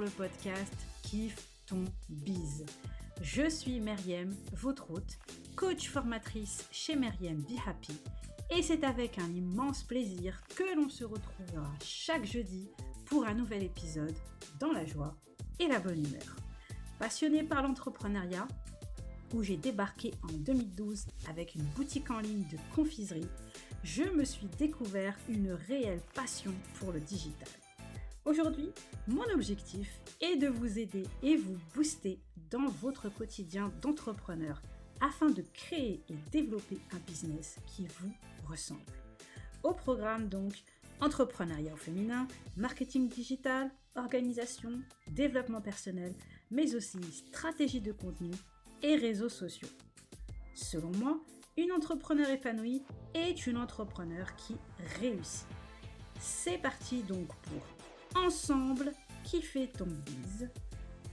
Le podcast Kiffe ton bise. Je suis Meriem, votre hôte, coach formatrice chez Meriem Be Happy. Et c'est avec un immense plaisir que l'on se retrouvera chaque jeudi pour un nouvel épisode dans la joie et la bonne humeur. Passionné par l'entrepreneuriat, où j'ai débarqué en 2012 avec une boutique en ligne de confiserie, je me suis découvert une réelle passion pour le digital. Aujourd'hui, mon objectif est de vous aider et vous booster dans votre quotidien d'entrepreneur afin de créer et développer un business qui vous ressemble. Au programme donc, entrepreneuriat au féminin, marketing digital, organisation, développement personnel, mais aussi stratégie de contenu et réseaux sociaux. Selon moi, une entrepreneur épanouie est une entrepreneur qui réussit. C'est parti donc pour ensemble qui fait ton bise.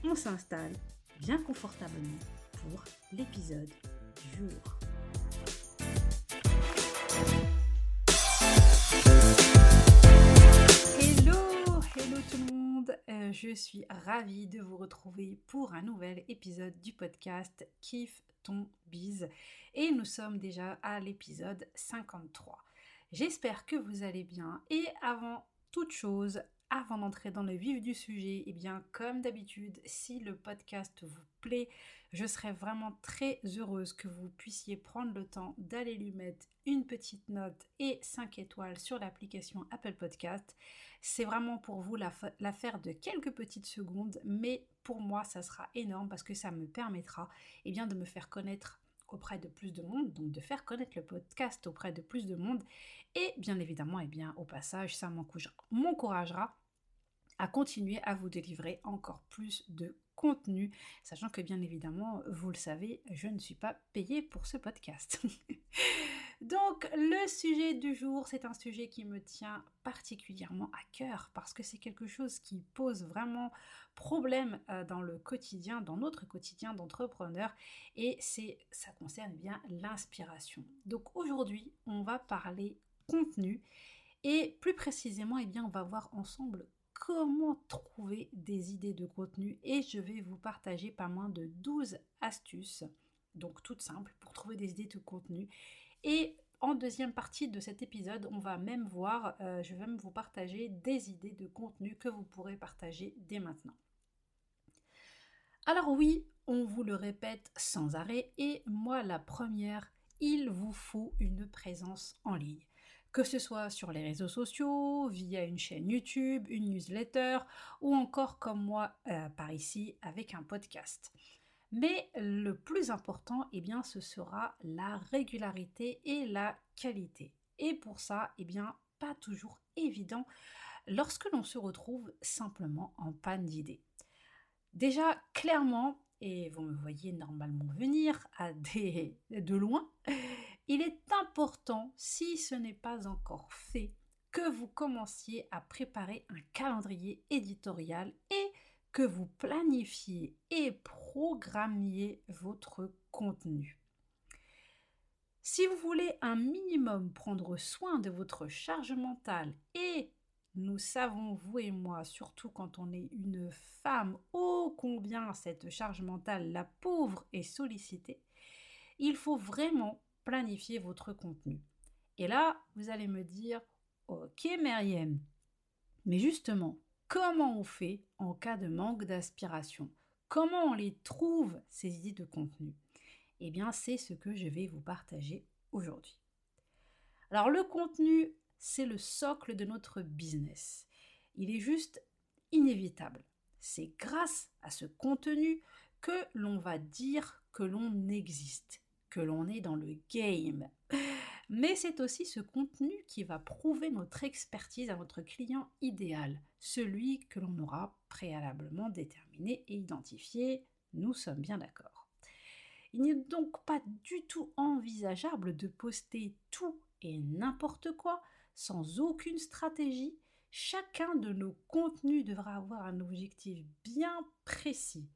On s'installe bien confortablement pour l'épisode du jour. Hello, hello tout le monde. Euh, je suis ravie de vous retrouver pour un nouvel épisode du podcast Kiffe ton bise. Et nous sommes déjà à l'épisode 53. J'espère que vous allez bien et avant toute chose, avant d'entrer dans le vif du sujet, et eh bien comme d'habitude, si le podcast vous plaît, je serais vraiment très heureuse que vous puissiez prendre le temps d'aller lui mettre une petite note et 5 étoiles sur l'application Apple Podcast. C'est vraiment pour vous l'affaire de quelques petites secondes, mais pour moi, ça sera énorme parce que ça me permettra et eh bien, de me faire connaître auprès de plus de monde, donc de faire connaître le podcast auprès de plus de monde. Et bien évidemment, eh bien, au passage, ça m'encouragera continuer à vous délivrer encore plus de contenu, sachant que bien évidemment, vous le savez, je ne suis pas payée pour ce podcast. Donc le sujet du jour, c'est un sujet qui me tient particulièrement à cœur parce que c'est quelque chose qui pose vraiment problème euh, dans le quotidien, dans notre quotidien d'entrepreneur et c'est ça concerne bien l'inspiration. Donc aujourd'hui, on va parler contenu et plus précisément, eh bien, on va voir ensemble comment trouver des idées de contenu et je vais vous partager pas moins de 12 astuces, donc toutes simples, pour trouver des idées de contenu. Et en deuxième partie de cet épisode, on va même voir, euh, je vais même vous partager des idées de contenu que vous pourrez partager dès maintenant. Alors oui, on vous le répète sans arrêt, et moi la première, il vous faut une présence en ligne que ce soit sur les réseaux sociaux, via une chaîne YouTube, une newsletter ou encore comme moi euh, par ici avec un podcast. Mais le plus important, eh bien, ce sera la régularité et la qualité. Et pour ça, eh bien, pas toujours évident lorsque l'on se retrouve simplement en panne d'idées. Déjà, clairement, et vous me voyez normalement venir à des, de loin, il est important, si ce n'est pas encore fait, que vous commenciez à préparer un calendrier éditorial et que vous planifiez et programmiez votre contenu. Si vous voulez un minimum prendre soin de votre charge mentale et nous savons, vous et moi, surtout quand on est une femme, ô combien cette charge mentale, la pauvre, est sollicitée, il faut vraiment planifier votre contenu. Et là, vous allez me dire, ok Myriam, mais justement, comment on fait en cas de manque d'inspiration Comment on les trouve, ces idées de contenu? Eh bien, c'est ce que je vais vous partager aujourd'hui. Alors, le contenu, c'est le socle de notre business. Il est juste inévitable. C'est grâce à ce contenu que l'on va dire que l'on existe que l'on est dans le game. Mais c'est aussi ce contenu qui va prouver notre expertise à notre client idéal, celui que l'on aura préalablement déterminé et identifié. Nous sommes bien d'accord. Il n'est donc pas du tout envisageable de poster tout et n'importe quoi sans aucune stratégie. Chacun de nos contenus devra avoir un objectif bien précis.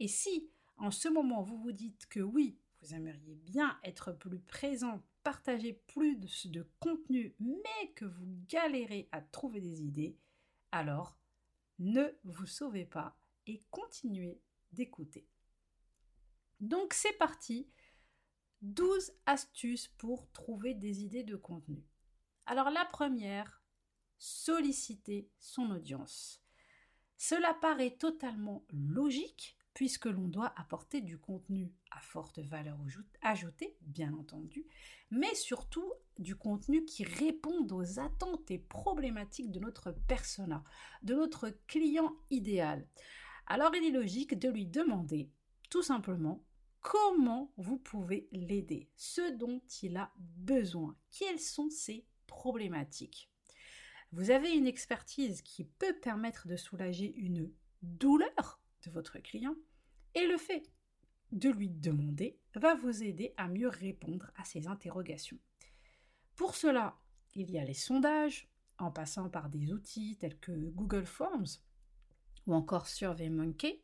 Et si en ce moment vous vous dites que oui, vous aimeriez être plus présent, partager plus de, contenu, mais que vous galérez à trouver des idées, alors ne vous sauvez pas et continuez d'écouter. Donc c'est parti, 12 astuces pour trouver des idées de contenu. Alors la première, solliciter son audience. Cela paraît totalement logique puisque l'on doit apporter du contenu à forte valeur ajoutée, bien entendu, mais surtout du contenu qui réponde aux attentes et problématiques de notre persona, de notre client idéal. Alors il est logique de lui demander tout simplement comment vous pouvez l'aider, ce dont il a besoin, quelles sont ses problématiques? Vous avez une expertise qui peut permettre de soulager une douleur de votre client et le fait de lui demander va vous aider à mieux répondre à ses interrogations. Pour cela, il y a les sondages, en passant par des outils tels que Google Forms ou encore SurveyMonkey,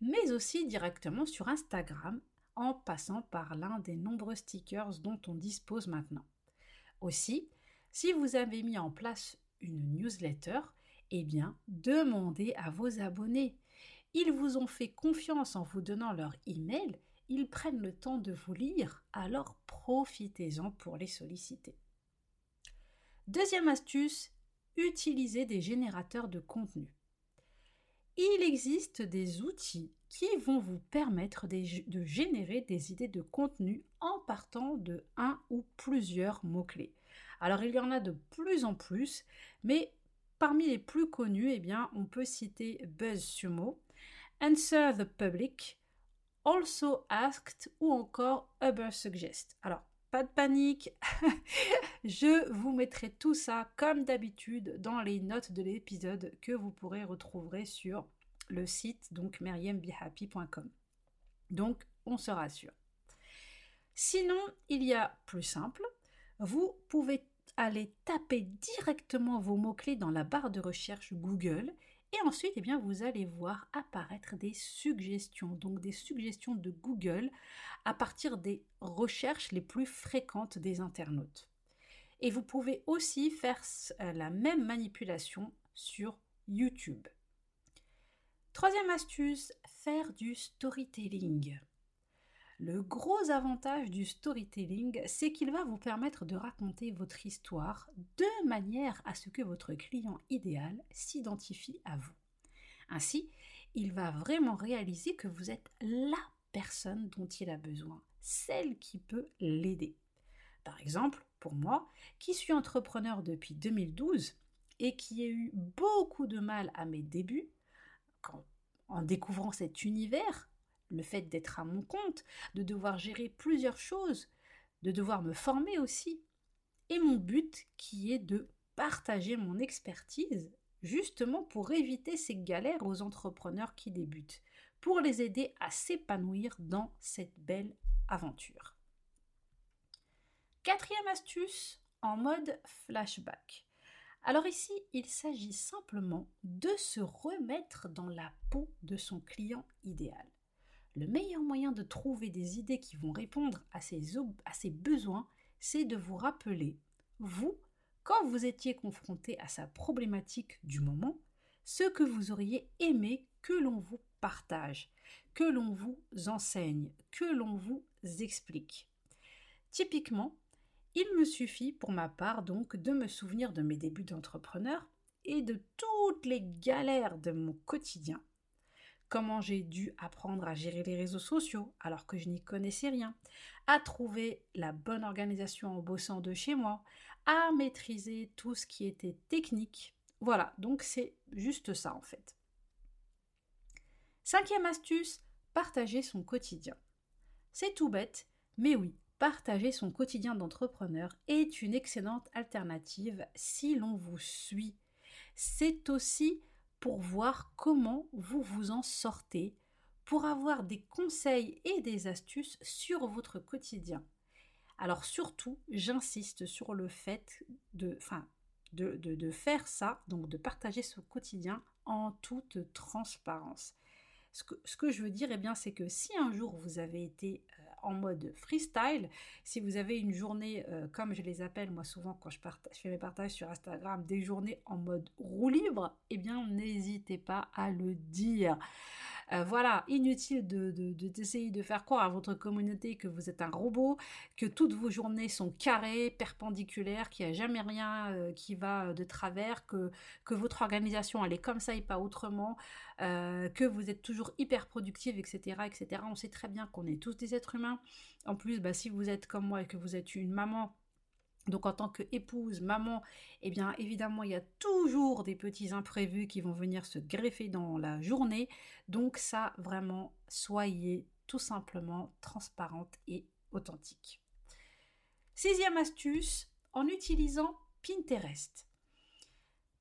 mais aussi directement sur Instagram en passant par l'un des nombreux stickers dont on dispose maintenant. Aussi, si vous avez mis en place une newsletter, eh bien, demandez à vos abonnés. Ils vous ont fait confiance en vous donnant leur email, ils prennent le temps de vous lire, alors profitez-en pour les solliciter. Deuxième astuce, utilisez des générateurs de contenu. Il existe des outils qui vont vous permettre de générer des idées de contenu en partant de un ou plusieurs mots-clés. Alors il y en a de plus en plus, mais parmi les plus connus, eh bien, on peut citer BuzzSumo, Answer the Public, Also Asked ou encore Ubersuggest. Alors, pas de panique, je vous mettrai tout ça comme d'habitude dans les notes de l'épisode que vous pourrez retrouver sur le site donc meriembehappy.com. Donc, on se rassure. Sinon, il y a plus simple, vous pouvez aller taper directement vos mots-clés dans la barre de recherche Google et ensuite, eh bien, vous allez voir apparaître des suggestions, donc des suggestions de Google à partir des recherches les plus fréquentes des internautes. Et vous pouvez aussi faire euh, la même manipulation sur YouTube. Troisième astuce, faire du storytelling. Le gros avantage du storytelling, c'est qu'il va vous permettre de raconter votre histoire de manière à ce que votre client idéal s'identifie à vous. Ainsi, il va vraiment réaliser que vous êtes la personne dont il a besoin, celle qui peut l'aider. Par exemple, pour moi, qui suis entrepreneur depuis 2012 et qui ai eu beaucoup de mal à mes débuts, en découvrant cet univers, le fait d'être à mon compte, de devoir gérer plusieurs choses, de devoir me former aussi. Et mon but qui est de partager mon expertise justement pour éviter ces galères aux entrepreneurs qui débutent, pour les aider à s'épanouir dans cette belle aventure. Quatrième astuce, en mode flashback. Alors ici, il s'agit simplement de se remettre dans la peau de son client idéal le meilleur moyen de trouver des idées qui vont répondre à ses, besoins, c'est de vous rappeler, vous, quand vous étiez confronté à sa problématique du moment, ce que vous auriez aimé que l'on vous partage, que l'on vous enseigne, que l'on vous explique. Typiquement, il me suffit pour ma part donc de me souvenir de mes débuts d'entrepreneur et de toutes les galères de mon quotidien comment j'ai dû apprendre à gérer les réseaux sociaux alors que je n'y connaissais rien, à trouver la bonne organisation en bossant de chez moi, à maîtriser tout ce qui était technique. Voilà, donc c'est juste ça en fait. Cinquième astuce, partager son quotidien. C'est tout bête, mais oui, partager son quotidien d'entrepreneur est une excellente alternative si l'on vous suit. C'est aussi pour voir comment vous vous en sortez, pour avoir des conseils et des astuces sur votre quotidien. Alors surtout, j'insiste sur le fait de, faire ça, donc de partager ce quotidien en toute transparence. Ce que, ce que je veux dire, eh bien, c'est que si un jour vous avez été euh, en mode freestyle. Si vous avez une journée, euh, comme je les appelle moi souvent quand je, je, fais mes partages sur Instagram, des journées en mode roue libre, eh bien n'hésitez pas à le dire. Euh, voilà, inutile de, d'essayer de, faire croire à votre communauté que vous êtes un robot, que toutes vos journées sont carrées, perpendiculaires, qu'il n'y a jamais rien euh, qui va de travers, que, que votre organisation elle est comme ça et pas autrement, euh, que vous êtes toujours hyper productive, etc., etc. On sait très bien qu'on est tous des êtres humains. En plus, bah, si vous êtes comme moi et que vous êtes une maman, donc en tant qu'épouse, maman, eh bien évidemment il y a toujours des petits imprévus qui vont venir se greffer dans la journée. Donc ça vraiment soyez tout simplement transparente et authentique. Sixième astuce, en utilisant Pinterest.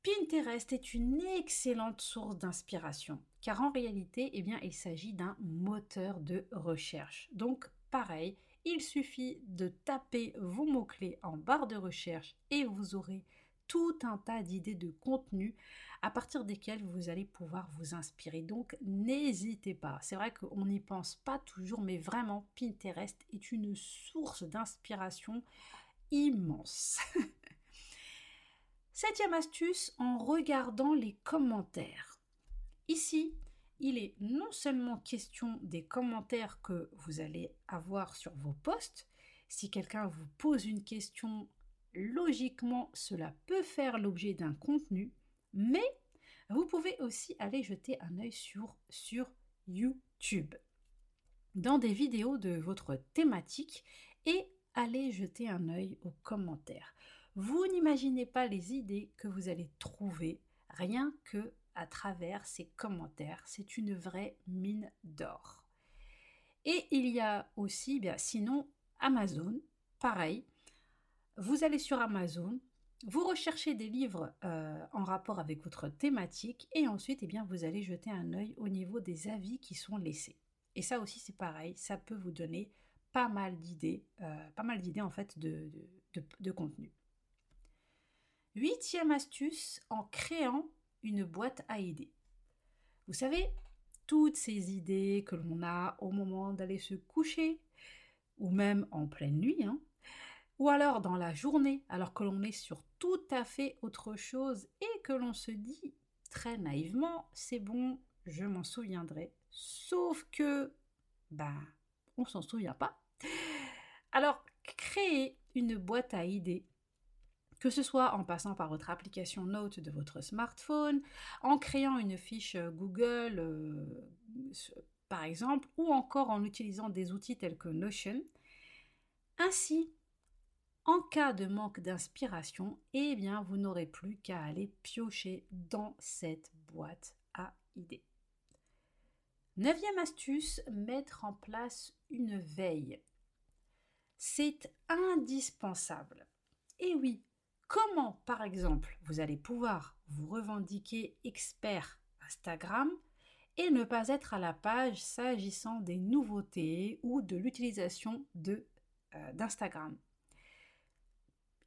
Pinterest est une excellente source d'inspiration car en réalité, eh il s'agit d'un moteur de recherche. Donc pareil, il suffit de taper vos mots-clés en barre de recherche et vous aurez tout un tas d'idées de contenu à partir desquelles vous allez pouvoir vous inspirer. Donc n'hésitez pas. C'est vrai qu'on n'y pense pas toujours, mais vraiment Pinterest est une source d'inspiration immense. Septième astuce, en regardant les commentaires. Ici, il est non seulement question des commentaires que vous allez avoir sur vos posts, si quelqu'un vous pose une question, logiquement cela peut faire l'objet d'un contenu, mais vous pouvez aussi aller jeter un œil sur, YouTube dans des vidéos de votre thématique et aller jeter un œil aux commentaires. Vous n'imaginez pas les idées que vous allez trouver rien que à travers ces commentaires. C'est une vraie mine d'or. Et il y a aussi, bien, sinon, Amazon, pareil. Vous allez sur Amazon, vous recherchez des livres euh, en rapport avec votre thématique et ensuite, eh bien, vous allez jeter un œil au niveau des avis qui sont laissés. Et ça aussi, c'est pareil, ça peut vous donner pas mal d'idées, euh, pas mal d'idées en fait de, de contenu. Huitième astuce, en créant une boîte à idées. Vous savez, toutes ces idées que l'on a au moment d'aller se coucher, ou même en pleine nuit, hein, ou alors dans la journée, alors que l'on est sur tout à fait autre chose et que l'on se dit très naïvement, c'est bon, je m'en souviendrai. Sauf que, ben, on s'en souvient pas. Alors, créer une boîte à idées, que ce soit en passant par votre application Note de votre smartphone, en créant une fiche euh, Google euh, par exemple, ou encore en utilisant des outils tels que Notion. Ainsi, en cas de manque d'inspiration, eh bien vous n'aurez plus qu'à aller piocher dans cette boîte à idées. Neuvième astuce, mettre en place une veille. C'est indispensable. Et oui, Comment, par exemple, vous allez pouvoir vous revendiquer expert Instagram et ne pas être à la page s'agissant des nouveautés ou de l'utilisation euh, d'Instagram.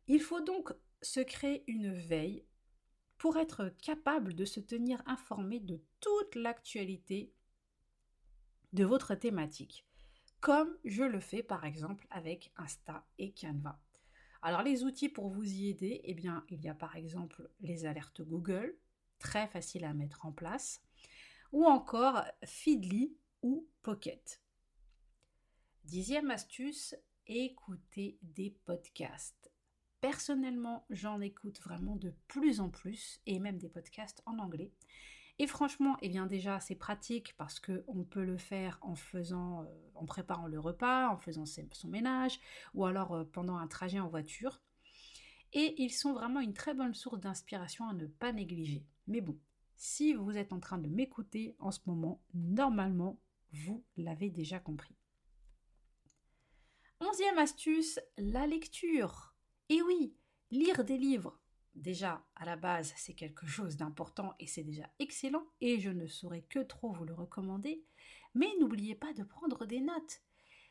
Il faut donc se créer une veille pour être capable de se tenir informé de toute l'actualité de votre thématique, comme je le fais par exemple avec Insta et Canva. Alors les outils pour vous y aider, eh bien, il y a par exemple les alertes Google, très facile à mettre en place, ou encore Feedly ou Pocket. Dixième astuce, écouter des podcasts. Personnellement, j'en écoute vraiment de plus en plus, et même des podcasts en anglais. Et franchement, eh bien déjà, c'est pratique parce qu'on peut le faire en euh, en préparant le repas, en faisant son ménage, ou alors euh, pendant un trajet en voiture. Et ils sont vraiment une très bonne source d'inspiration à ne pas négliger. Mais bon, si vous êtes en train de m'écouter en ce moment, normalement, vous l'avez déjà compris. Onzième astuce, la lecture. Et oui, lire des livres, déjà, à la base, c'est quelque chose d'important et c'est déjà excellent et je ne saurais que trop vous le recommander. Mais n'oubliez pas de prendre des notes.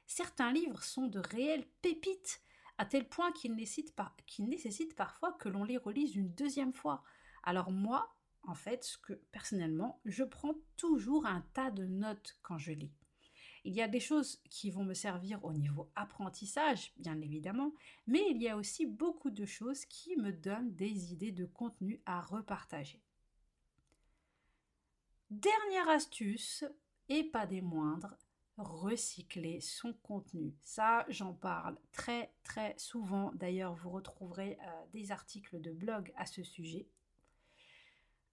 Certains livres sont de réelles pépites, à tel point qu'ils nécessitent, parfois que l'on les relise une deuxième fois. Alors moi, en fait, ce que personnellement, je prends toujours un tas de notes quand je lis. Il y a des choses qui vont me servir au niveau apprentissage, bien évidemment, mais il y a aussi beaucoup de choses qui me donnent des idées de contenu à repartager. Dernière astuce, et pas des moindres, recycler son contenu. Ça, j'en parle très très souvent. D'ailleurs, vous retrouverez euh, des articles de blog à ce sujet.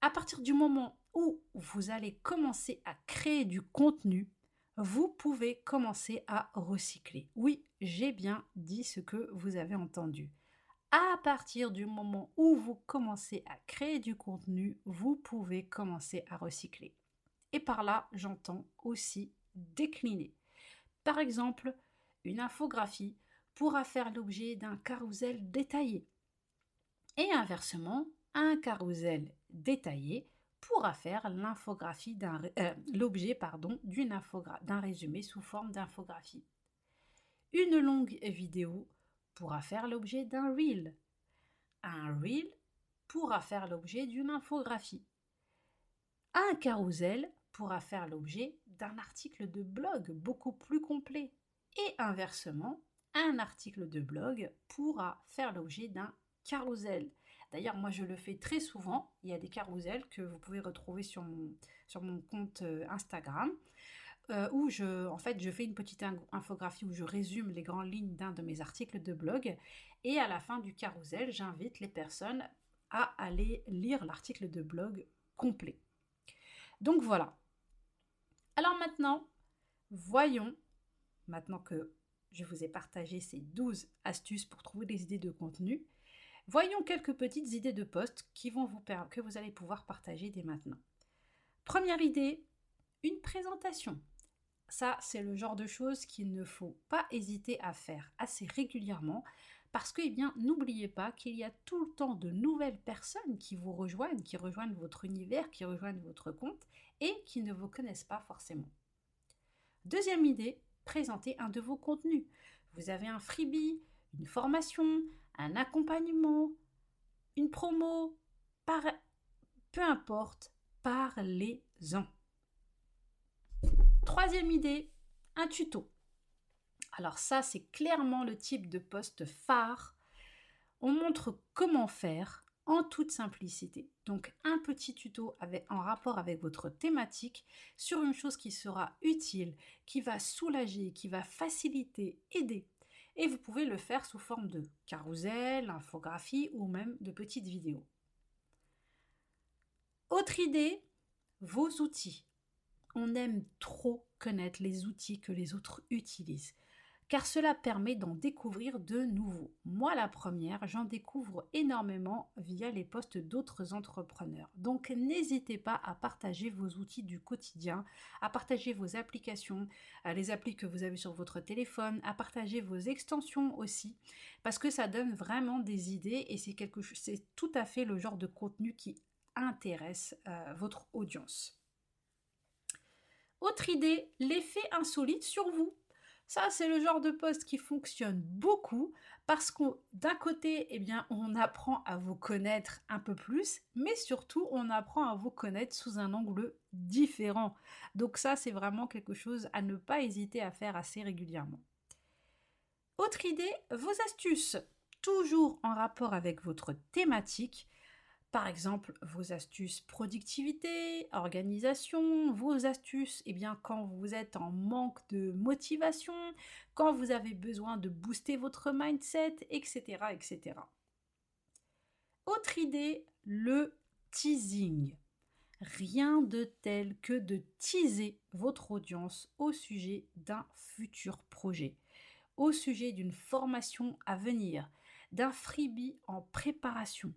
À partir du moment où vous allez commencer à créer du contenu, vous pouvez commencer à recycler. Oui, j'ai bien dit ce que vous avez entendu. À partir du moment où vous commencez à créer du contenu, vous pouvez commencer à recycler. Et par là, j'entends aussi décliner. Par exemple, une infographie pourra faire l'objet d'un carrousel détaillé. Et inversement, un carrousel détaillé pourra faire l'infographie d'un euh, l'objet d'un résumé sous forme d'infographie. Une longue vidéo pourra faire l'objet d'un reel. Un reel pourra faire l'objet d'une infographie. Un carrousel pourra faire l'objet d'un article de blog beaucoup plus complet. Et inversement, un article de blog pourra faire l'objet d'un carrousel. D'ailleurs, moi je le fais très souvent. Il y a des carousels que vous pouvez retrouver sur mon, compte euh, Instagram. Euh, où je, en fait, je fais une petite infographie où je résume les grandes lignes d'un de mes articles de blog. Et à la fin du carrousel, j'invite les personnes à aller lire l'article de blog complet. Donc voilà. Alors maintenant, voyons, maintenant que je vous ai partagé ces 12 astuces pour trouver des idées de contenu, Voyons quelques petites idées de poste qui vont vous que vous allez pouvoir partager dès maintenant. Première idée, une présentation. Ça, c'est le genre de choses qu'il ne faut pas hésiter à faire assez régulièrement parce que, eh bien, n'oubliez pas qu'il y a tout le temps de nouvelles personnes qui vous rejoignent, qui rejoignent votre univers, qui rejoignent votre compte et qui ne vous connaissent pas forcément. Deuxième idée, présentez un de vos contenus. Vous avez un freebie, une formation, un accompagnement, une promo, par... peu importe, parlez-en. Troisième idée, un tuto. Alors ça, c'est clairement le type de poste phare. On montre comment faire en toute simplicité. Donc un petit tuto en rapport avec votre thématique sur une chose qui sera utile, qui va soulager, qui va faciliter, aider et vous pouvez le faire sous forme de carousel, infographie ou même de petites vidéos. Autre idée, vos outils. On aime trop connaître les outils que les autres utilisent car cela permet d'en découvrir de nouveaux. Moi, la première, j'en découvre énormément via les posts d'autres entrepreneurs. Donc, n'hésitez pas à partager vos outils du quotidien, à partager vos applications, les applis que vous avez sur votre téléphone, à partager vos extensions aussi, parce que ça donne vraiment des idées et c'est tout à fait le genre de contenu qui intéresse euh, votre audience. Autre idée, l'effet insolite sur vous. Ça, c'est le genre de poste qui fonctionne beaucoup parce qu'on, d'un côté, eh bien, on apprend à vous connaître un peu plus, mais surtout, on apprend à vous connaître sous un angle différent. Donc ça, c'est vraiment quelque chose à ne pas hésiter à faire assez régulièrement. Autre idée, vos astuces, toujours en rapport avec votre thématique. Par exemple, vos astuces productivité, organisation, vos astuces, eh bien, quand vous êtes en manque de motivation, quand vous avez besoin de booster votre mindset, etc. etc. Autre idée, le teasing. Rien de tel que de teaser votre audience au sujet d'un futur projet, au sujet d'une formation à venir, d'un freebie en préparation,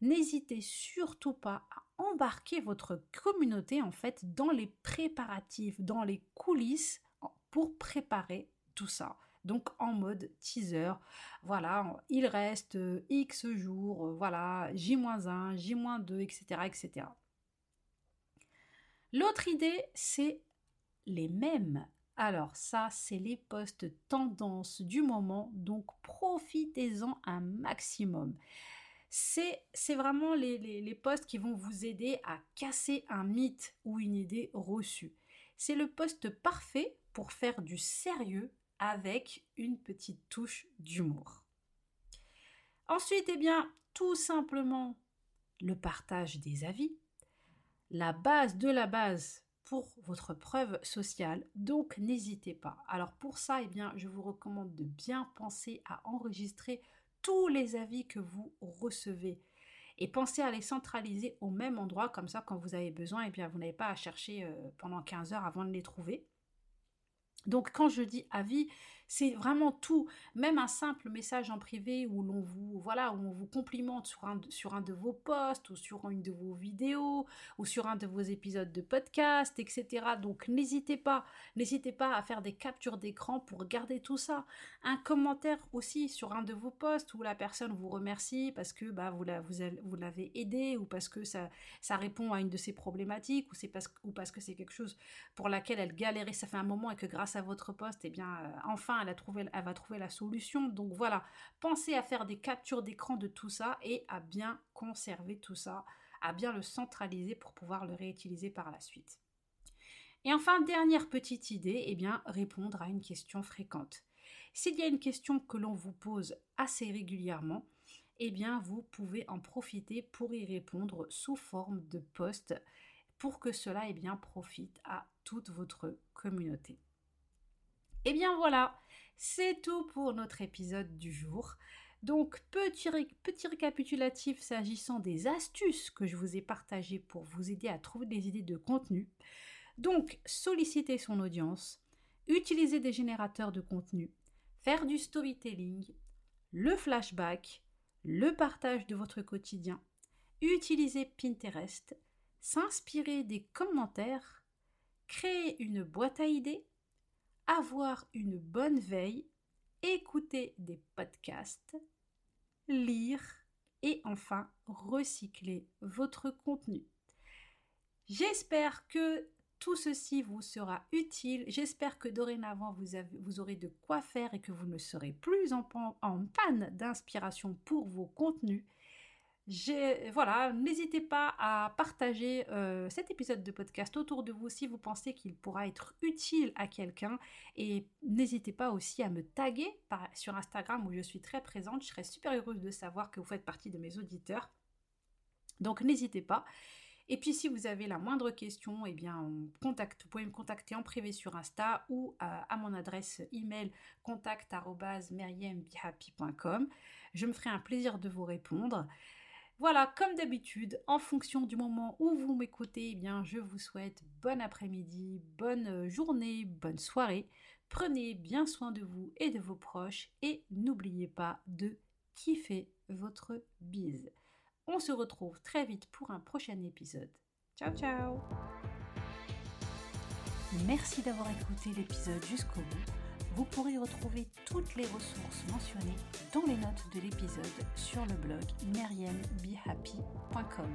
n'hésitez surtout pas à embarquer votre communauté en fait dans les préparatifs, dans les coulisses pour préparer tout ça. Donc en mode teaser, voilà, il reste euh, X jours, euh, voilà, J-1, J-2, etc. etc. L'autre idée, c'est les mêmes. Alors ça, c'est les postes tendances du moment, donc profitez-en un maximum c'est vraiment les, les, postes qui vont vous aider à casser un mythe ou une idée reçue. C'est le poste parfait pour faire du sérieux avec une petite touche d'humour. Ensuite, eh bien, tout simplement le partage des avis, la base de la base pour votre preuve sociale. Donc n'hésitez pas. Alors pour ça, eh bien, je vous recommande de bien penser à enregistrer tous les avis que vous recevez et pensez à les centraliser au même endroit comme ça quand vous avez besoin, eh bien vous n'avez pas à chercher euh, pendant 15 heures avant de les trouver. Donc quand je dis avis, c'est vraiment tout, même un simple message en privé où l'on vous voilà, on vous complimente sur un, sur de vos posts ou sur une de vos vidéos ou sur un de vos épisodes de podcast, etc. Donc n'hésitez pas, n'hésitez pas à faire des captures d'écran pour garder tout ça. Un commentaire aussi sur un de vos posts où la personne vous remercie parce que bah, vous, la, vous, l'avez aidé ou parce que ça, répond à une de ses problématiques ou, c'est parce, ou parce que c'est quelque chose pour laquelle elle galérait, ça fait un moment et que grâce à votre poste, eh bien, euh, enfin, elle, va trouver la solution. Donc voilà, pensez à faire des captures d'écran de tout ça et à bien conserver tout ça, à bien le centraliser pour pouvoir le réutiliser par la suite. Et enfin, dernière petite idée, eh bien, répondre à une question fréquente. S'il y a une question que l'on vous pose assez régulièrement, eh bien, vous pouvez en profiter pour y répondre sous forme de post pour que cela eh bien, profite à toute votre communauté. Et eh bien voilà, c'est tout pour notre épisode du jour. Donc, petit, petit récapitulatif s'agissant des astuces que je vous ai partagées pour vous aider à trouver des idées de contenu. Donc, solliciter son audience, utiliser des générateurs de contenu, faire du storytelling, le flashback, le partage de votre quotidien, utiliser Pinterest, s'inspirer des commentaires, créer une boîte à idées, avoir une bonne veille, écouter des podcasts, lire et enfin recycler votre contenu. J'espère que tout ceci vous sera utile. J'espère que dorénavant vous, aurez de quoi faire et que vous ne serez plus en panne d'inspiration pour vos contenus voilà, n'hésitez pas à partager euh, cet épisode de podcast autour de vous si vous pensez qu'il pourra être utile à quelqu'un. Et n'hésitez pas aussi à me taguer sur Instagram où je suis très présente. Je serais super heureuse de savoir que vous faites partie de mes auditeurs. Donc n'hésitez pas. Et puis si vous avez la moindre question, eh bien, vous pouvez me contacter en privé sur Insta ou à, à mon adresse email contact@meriembihappy.com. Je me ferai un plaisir de vous répondre. Voilà, comme d'habitude, en fonction du moment où vous m'écoutez, eh bien, je vous souhaite bon après-midi, bonne euh, journée, bonne soirée. Prenez bien soin de vous et de vos proches et n'oubliez pas de kiffer votre bise. On se retrouve très vite pour un prochain épisode. Ciao ciao Merci d'avoir écouté l'épisode jusqu'au bout vous pourrez retrouver toutes les ressources mentionnées dans les notes de l'épisode sur le blog meriembehappy.com.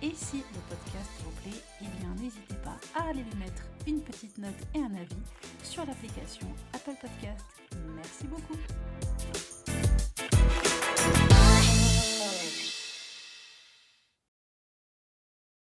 Et si le podcast vous plaît, eh bien n'hésitez pas à aller lui mettre une petite note et un avis sur l'application Apple Podcast. Merci beaucoup.